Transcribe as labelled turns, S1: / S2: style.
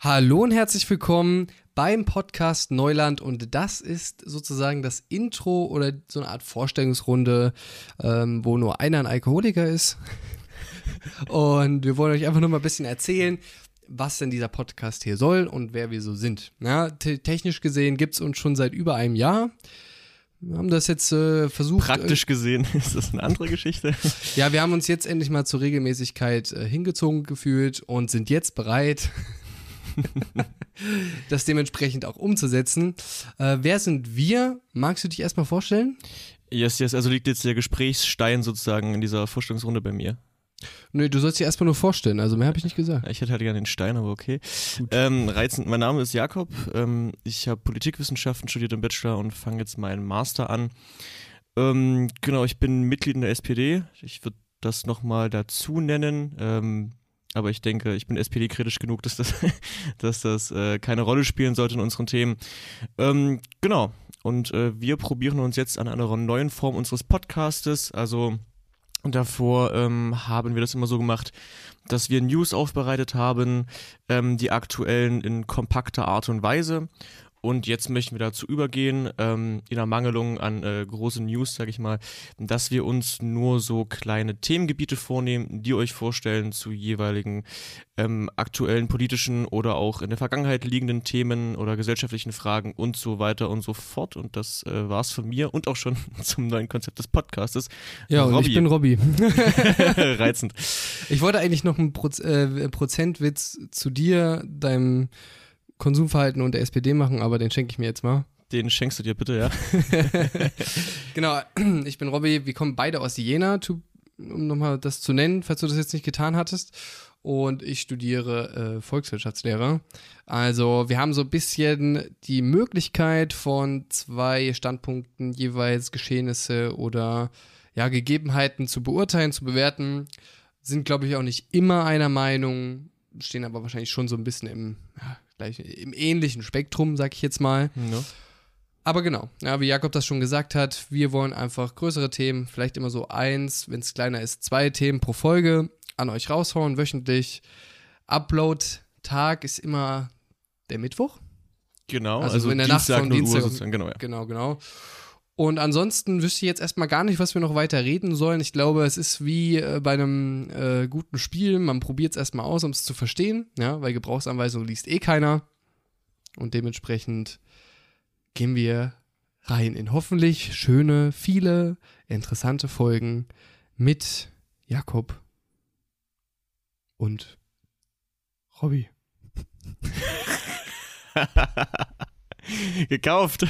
S1: Hallo und herzlich willkommen beim Podcast Neuland und das ist sozusagen das Intro oder so eine Art Vorstellungsrunde, ähm, wo nur einer ein Alkoholiker ist. und wir wollen euch einfach nur mal ein bisschen erzählen, was denn dieser Podcast hier soll und wer wir so sind. Ja, technisch gesehen gibt es uns schon seit über einem Jahr. Wir haben das jetzt äh, versucht.
S2: Praktisch gesehen ist das eine andere Geschichte.
S1: ja, wir haben uns jetzt endlich mal zur Regelmäßigkeit äh, hingezogen gefühlt und sind jetzt bereit, das dementsprechend auch umzusetzen. Äh, wer sind wir? Magst du dich erstmal vorstellen?
S2: Yes, yes, also liegt jetzt der Gesprächsstein sozusagen in dieser Vorstellungsrunde bei mir.
S1: Nö, du sollst dich erstmal nur vorstellen, also mehr habe ich nicht gesagt.
S2: Ich hätte halt gerne den Stein, aber okay. Ähm, reizend, mein Name ist Jakob, ähm, ich habe Politikwissenschaften studiert im Bachelor und fange jetzt meinen Master an. Ähm, genau, ich bin Mitglied in der SPD, ich würde das nochmal dazu nennen. Aber ich denke, ich bin SPD-kritisch genug, dass das, dass das äh, keine Rolle spielen sollte in unseren Themen. Ähm, genau. Und äh, wir probieren uns jetzt an einer neuen Form unseres Podcastes. Also davor ähm, haben wir das immer so gemacht, dass wir News aufbereitet haben, ähm, die aktuellen in kompakter Art und Weise. Und jetzt möchten wir dazu übergehen, ähm, in Ermangelung an äh, großen News, sage ich mal, dass wir uns nur so kleine Themengebiete vornehmen, die euch vorstellen zu jeweiligen ähm, aktuellen politischen oder auch in der Vergangenheit liegenden Themen oder gesellschaftlichen Fragen und so weiter und so fort. Und das äh, war's von mir und auch schon zum neuen Konzept des Podcastes.
S1: Ja, und ich bin Robby.
S2: Reizend.
S1: Ich wollte eigentlich noch einen Proz äh, Prozentwitz zu dir, deinem Konsumverhalten und der SPD machen, aber den schenke ich mir jetzt mal.
S2: Den schenkst du dir bitte, ja.
S1: genau, ich bin Robby, wir kommen beide aus Jena, um nochmal das zu nennen, falls du das jetzt nicht getan hattest. Und ich studiere äh, Volkswirtschaftslehre. Also wir haben so ein bisschen die Möglichkeit von zwei Standpunkten jeweils Geschehnisse oder ja, Gegebenheiten zu beurteilen, zu bewerten. Sind, glaube ich, auch nicht immer einer Meinung, stehen aber wahrscheinlich schon so ein bisschen im ja, gleich im ähnlichen Spektrum, sag ich jetzt mal. Ja. Aber genau, ja, wie Jakob das schon gesagt hat, wir wollen einfach größere Themen, vielleicht immer so eins, wenn es kleiner ist, zwei Themen pro Folge an euch raushauen, wöchentlich. Upload-Tag ist immer der Mittwoch.
S2: Genau, also, also in der Dienstag, Nacht von Dienstag.
S1: Genau, ja. genau, genau. Und ansonsten wüsste ich jetzt erstmal gar nicht, was wir noch weiter reden sollen. Ich glaube, es ist wie äh, bei einem äh, guten Spiel. Man probiert es erstmal aus, um es zu verstehen, ja, weil Gebrauchsanweisung liest eh keiner. Und dementsprechend gehen wir rein in hoffentlich schöne, viele interessante Folgen mit Jakob und Robby.
S2: Gekauft.